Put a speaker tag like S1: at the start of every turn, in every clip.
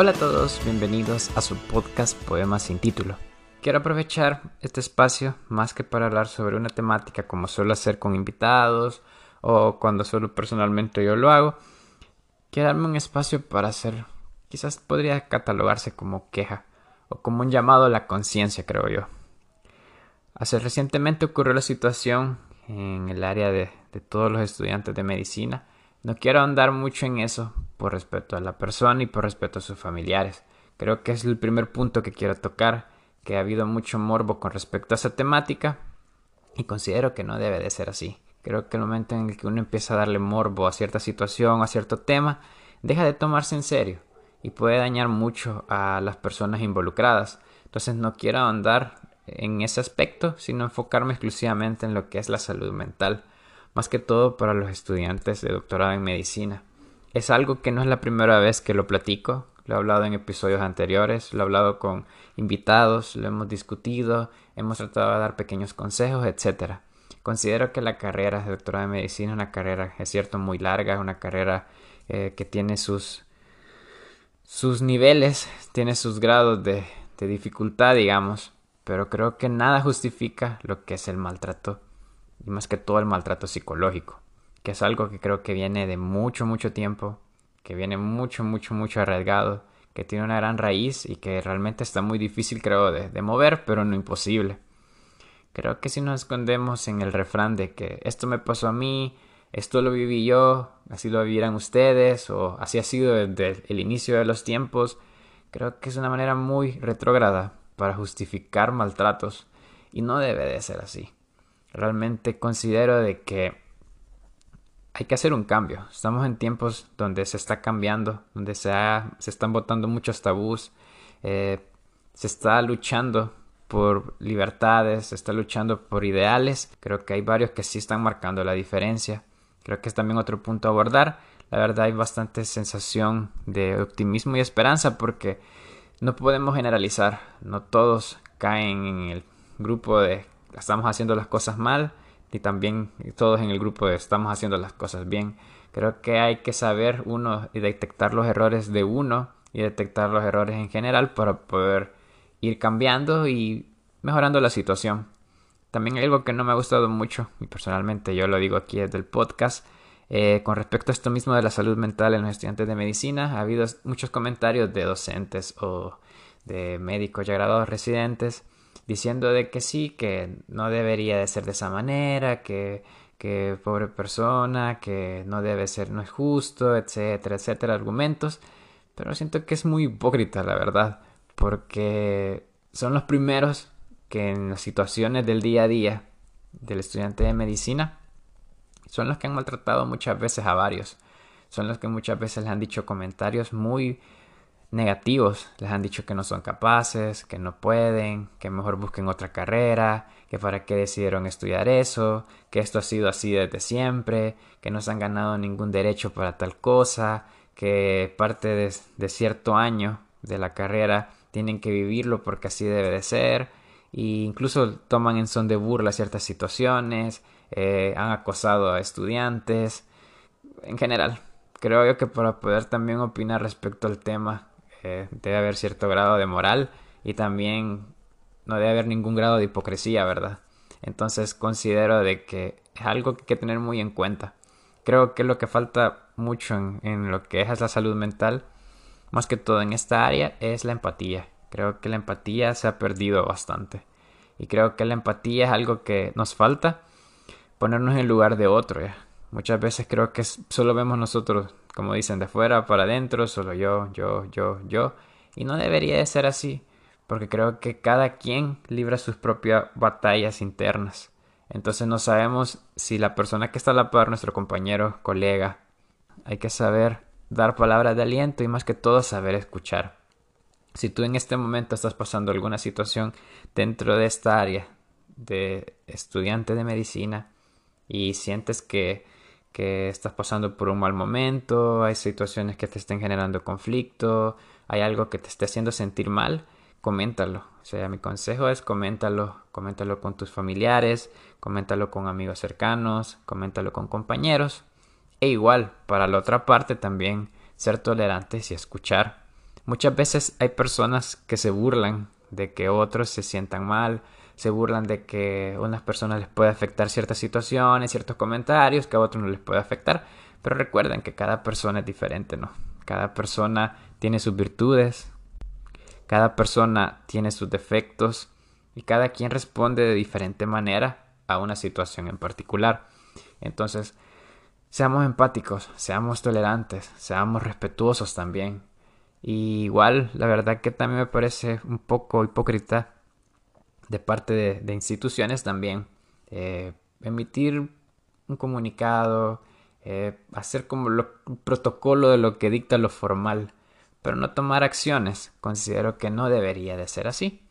S1: Hola a todos, bienvenidos a su podcast Poemas sin título. Quiero aprovechar este espacio más que para hablar sobre una temática como suelo hacer con invitados o cuando solo personalmente yo lo hago. Quiero darme un espacio para hacer, quizás podría catalogarse como queja o como un llamado a la conciencia, creo yo. Hace recientemente ocurrió la situación en el área de, de todos los estudiantes de medicina. No quiero andar mucho en eso por respeto a la persona y por respeto a sus familiares. Creo que es el primer punto que quiero tocar, que ha habido mucho morbo con respecto a esa temática y considero que no debe de ser así. Creo que el momento en el que uno empieza a darle morbo a cierta situación, a cierto tema, deja de tomarse en serio y puede dañar mucho a las personas involucradas. Entonces no quiero andar en ese aspecto, sino enfocarme exclusivamente en lo que es la salud mental, más que todo para los estudiantes de doctorado en medicina. Es algo que no es la primera vez que lo platico, lo he hablado en episodios anteriores, lo he hablado con invitados, lo hemos discutido, hemos tratado de dar pequeños consejos, etc. Considero que la carrera de doctorado en medicina es una carrera, es cierto, muy larga, es una carrera eh, que tiene sus, sus niveles, tiene sus grados de, de dificultad, digamos, pero creo que nada justifica lo que es el maltrato, y más que todo el maltrato psicológico que es algo que creo que viene de mucho, mucho tiempo, que viene mucho, mucho, mucho arriesgado, que tiene una gran raíz y que realmente está muy difícil, creo, de, de mover, pero no imposible. Creo que si nos escondemos en el refrán de que esto me pasó a mí, esto lo viví yo, así lo vivirán ustedes, o así ha sido desde el inicio de los tiempos, creo que es una manera muy retrógrada para justificar maltratos y no debe de ser así. Realmente considero de que hay que hacer un cambio. Estamos en tiempos donde se está cambiando, donde se, se están votando muchos tabús, eh, se está luchando por libertades, se está luchando por ideales. Creo que hay varios que sí están marcando la diferencia. Creo que es también otro punto a abordar. La verdad hay bastante sensación de optimismo y esperanza porque no podemos generalizar. No todos caen en el grupo de estamos haciendo las cosas mal y también todos en el grupo estamos haciendo las cosas bien. Creo que hay que saber uno y detectar los errores de uno y detectar los errores en general para poder ir cambiando y mejorando la situación. También algo que no me ha gustado mucho, y personalmente yo lo digo aquí desde el podcast, eh, con respecto a esto mismo de la salud mental en los estudiantes de medicina, ha habido muchos comentarios de docentes o de médicos ya graduados residentes diciendo de que sí, que no debería de ser de esa manera, que, que pobre persona, que no debe ser, no es justo, etcétera, etcétera, argumentos. Pero siento que es muy hipócrita, la verdad, porque son los primeros que en las situaciones del día a día del estudiante de medicina son los que han maltratado muchas veces a varios. Son los que muchas veces les han dicho comentarios muy negativos. Les han dicho que no son capaces, que no pueden, que mejor busquen otra carrera, que para qué decidieron estudiar eso, que esto ha sido así desde siempre, que no se han ganado ningún derecho para tal cosa, que parte de, cierto año de la carrera tienen que vivirlo porque así debe de ser, e incluso toman en son de burla ciertas situaciones, eh, han acosado a estudiantes, en general. Creo yo que para poder también opinar respecto al tema debe haber cierto grado de moral y también no debe haber ningún grado de hipocresía, ¿verdad? Entonces considero de que es algo que hay que tener muy en cuenta. Creo que lo que falta mucho en lo que es la salud mental, más que todo en esta área, es la empatía. Creo que la empatía se ha perdido bastante. Y creo que la empatía es algo que nos falta ponernos en lugar de otro. ¿ya? Muchas veces creo que solo vemos nosotros como dicen, de fuera para adentro, solo yo, yo, yo, yo. Y no debería de ser así, porque creo que cada quien libra sus propias batallas internas. Entonces no sabemos si la persona que está a la par, nuestro compañero, colega, hay que saber dar palabras de aliento y más que todo saber escuchar. Si tú en este momento estás pasando alguna situación dentro de esta área de estudiante de medicina y sientes que que estás pasando por un mal momento, hay situaciones que te estén generando conflicto, hay algo que te esté haciendo sentir mal, coméntalo. O sea, mi consejo es coméntalo, coméntalo con tus familiares, coméntalo con amigos cercanos, coméntalo con compañeros. E igual, para la otra parte también, ser tolerantes y escuchar. Muchas veces hay personas que se burlan de que otros se sientan mal, se burlan de que unas personas les puede afectar ciertas situaciones, ciertos comentarios, que a otros no les puede afectar. Pero recuerden que cada persona es diferente, ¿no? Cada persona tiene sus virtudes, cada persona tiene sus defectos y cada quien responde de diferente manera a una situación en particular. Entonces, seamos empáticos, seamos tolerantes, seamos respetuosos también. Y igual, la verdad que también me parece un poco hipócrita de parte de, instituciones también eh, emitir un comunicado, eh, hacer como lo, protocolo de lo que dicta lo formal, pero no tomar acciones. Considero que no debería de ser así.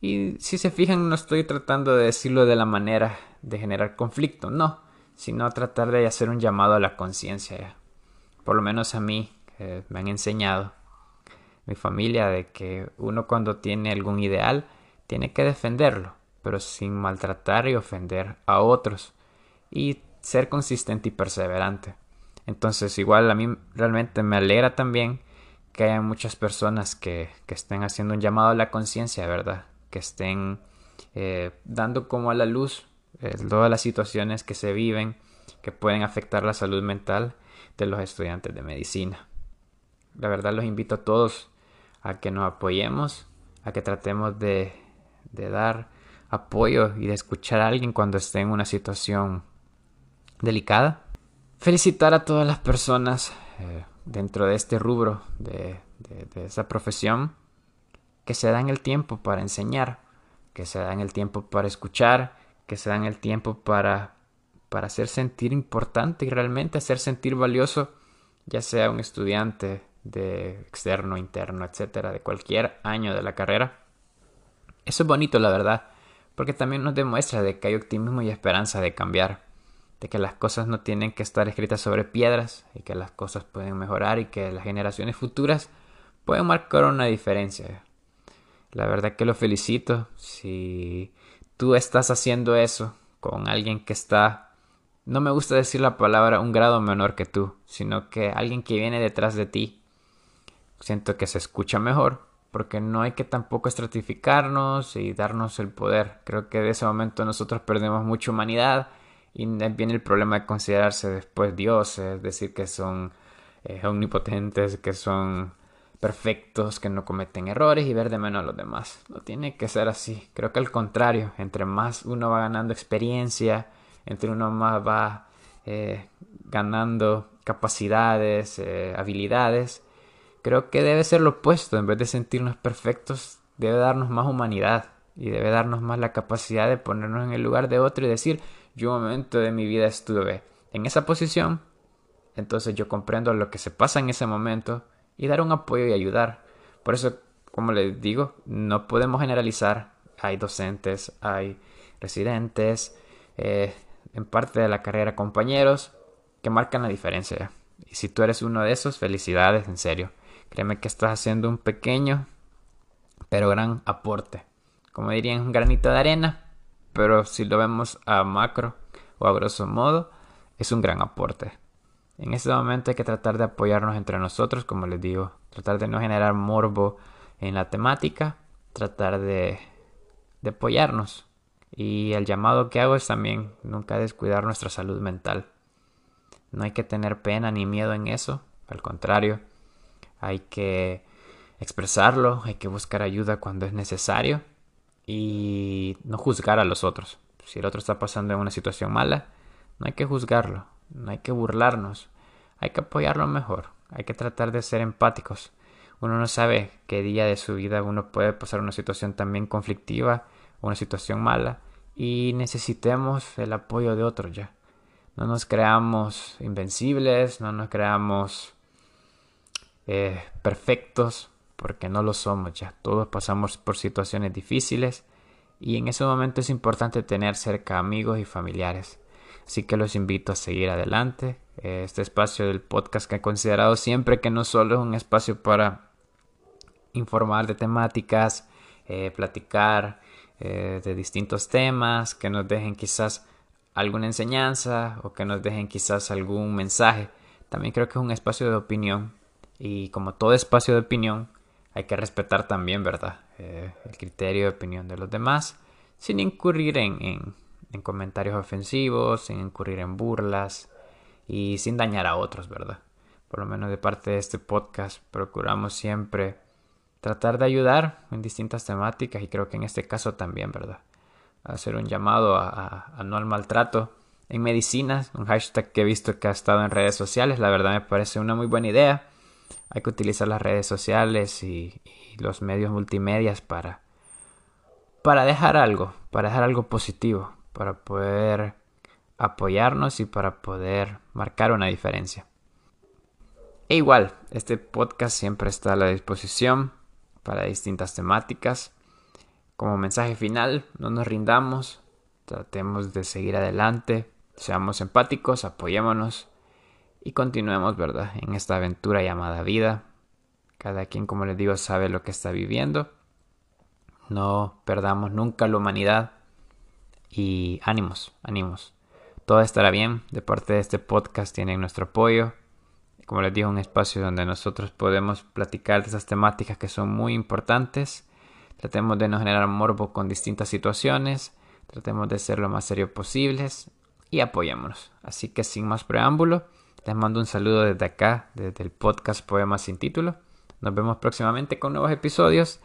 S1: Y si se fijan, no estoy tratando de decirlo de la manera de generar conflicto, no, sino tratar de hacer un llamado a la conciencia. Por lo menos a mí me han enseñado mi familia de que uno cuando tiene algún ideal tiene que defenderlo, pero sin maltratar y ofender a otros y ser consistente y perseverante. Entonces igual a mí realmente me alegra también que haya muchas personas que, que estén haciendo un llamado a la conciencia, ¿verdad? Que estén eh, dando como a la luz eh, todas las situaciones que se viven que pueden afectar la salud mental de los estudiantes de medicina. La verdad los invito a todos a que nos apoyemos, a que tratemos de, de dar apoyo y de escuchar a alguien cuando esté en una situación delicada. Felicitar a todas las personas eh, dentro de este rubro, de, de, de, esa profesión, que se dan el tiempo para enseñar, que se dan el tiempo para escuchar, que se dan el tiempo para, para hacer sentir importante y realmente hacer sentir valioso, ya sea un estudiante de externo, interno, etcétera, de cualquier año de la carrera. Eso es bonito, la verdad, porque también nos demuestra de que hay optimismo y esperanza de cambiar, de que las cosas no tienen que estar escritas sobre piedras y que las cosas pueden mejorar y que las generaciones futuras pueden marcar una diferencia. La verdad que lo felicito si tú estás haciendo eso con alguien que está no me gusta decir la palabra un grado menor que tú, sino que alguien que viene detrás de ti siento que se escucha mejor porque no hay que tampoco estratificarnos y darnos el poder. Creo que de ese momento nosotros perdemos mucha humanidad y viene el problema de considerarse después dioses, decir que son eh, omnipotentes, que son perfectos, que no cometen errores y ver de menos a los demás. No tiene que ser así. Creo que al contrario, entre más uno va ganando experiencia, entre uno más va eh, ganando capacidades, eh, habilidades, Creo que debe ser lo opuesto, en vez de sentirnos perfectos, debe darnos más humanidad y debe darnos más la capacidad de ponernos en el lugar de otro y decir, yo un momento de mi vida estuve en esa posición, entonces yo comprendo lo que se pasa en ese momento y dar un apoyo y ayudar. Por eso, como les digo, no podemos generalizar. Hay docentes, hay residentes, eh, en parte de la carrera compañeros que marcan la diferencia. Y si tú eres uno de esos, felicidades, en serio. Créeme que estás haciendo un pequeño pero gran aporte. Como dirían, un granito de arena, pero si lo vemos a macro o a grosso modo, es un gran aporte. En este momento hay que tratar de apoyarnos entre nosotros, como les digo, tratar de no generar morbo en la temática, tratar de, de apoyarnos. Y el llamado que hago es también nunca descuidar nuestra salud mental. No hay que tener pena ni miedo en eso, al contrario, hay que expresarlo, hay que buscar ayuda cuando es necesario y no juzgar a los otros. Si el otro está pasando en una situación mala, no hay que juzgarlo, no hay que burlarnos, hay que apoyarlo mejor, hay que tratar de ser empáticos. Uno no sabe qué día de su vida uno puede pasar una situación también conflictiva, una situación mala, y necesitemos el apoyo de otros ya. No nos creamos invencibles, no nos creamos eh, perfectos, porque no lo somos ya. Todos pasamos por situaciones difíciles y en ese momento es importante tener cerca amigos y familiares. Así que los invito a seguir adelante. Este espacio del podcast que he considerado siempre que no solo es un espacio para informar de temáticas, eh, platicar eh, de distintos temas, que nos dejen quizás alguna enseñanza o que nos dejen quizás algún mensaje. También creo que es un espacio de opinión y como todo espacio de opinión, hay que respetar también, ¿verdad? Eh, el criterio de opinión de los demás, sin incurrir en, en comentarios ofensivos, sin incurrir en burlas y sin dañar a otros, ¿verdad? Por lo menos de parte de este podcast procuramos siempre tratar de ayudar en distintas temáticas y creo que en este caso también, ¿verdad? Hacer un llamado a, no al maltrato en medicinas, un hashtag que he visto que ha estado en redes sociales, la verdad me parece una muy buena idea. Hay que utilizar las redes sociales y, los medios multimedias para, para dejar algo, para dejar algo positivo, para poder apoyarnos y para poder marcar una diferencia. E igual, este podcast siempre está a la disposición para distintas temáticas. Como mensaje final, no nos rindamos, tratemos de seguir adelante, seamos empáticos, apoyémonos y continuemos, ¿verdad? En esta aventura llamada vida. Cada quien, como les digo, sabe lo que está viviendo. No perdamos nunca la humanidad y ánimos, ánimos. Todo estará bien. De parte de este podcast tienen nuestro apoyo como les digo, un espacio donde nosotros podemos platicar de esas temáticas que son muy importantes. Tratemos de no generar morbo con distintas situaciones. Tratemos de ser lo más serio posibles y apoyémonos. Así que sin más preámbulo, les mando un saludo desde acá, desde el podcast Poemas sin título. Nos vemos próximamente con nuevos episodios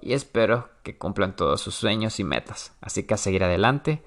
S1: y espero que cumplan todos sus sueños y metas. Así que a seguir adelante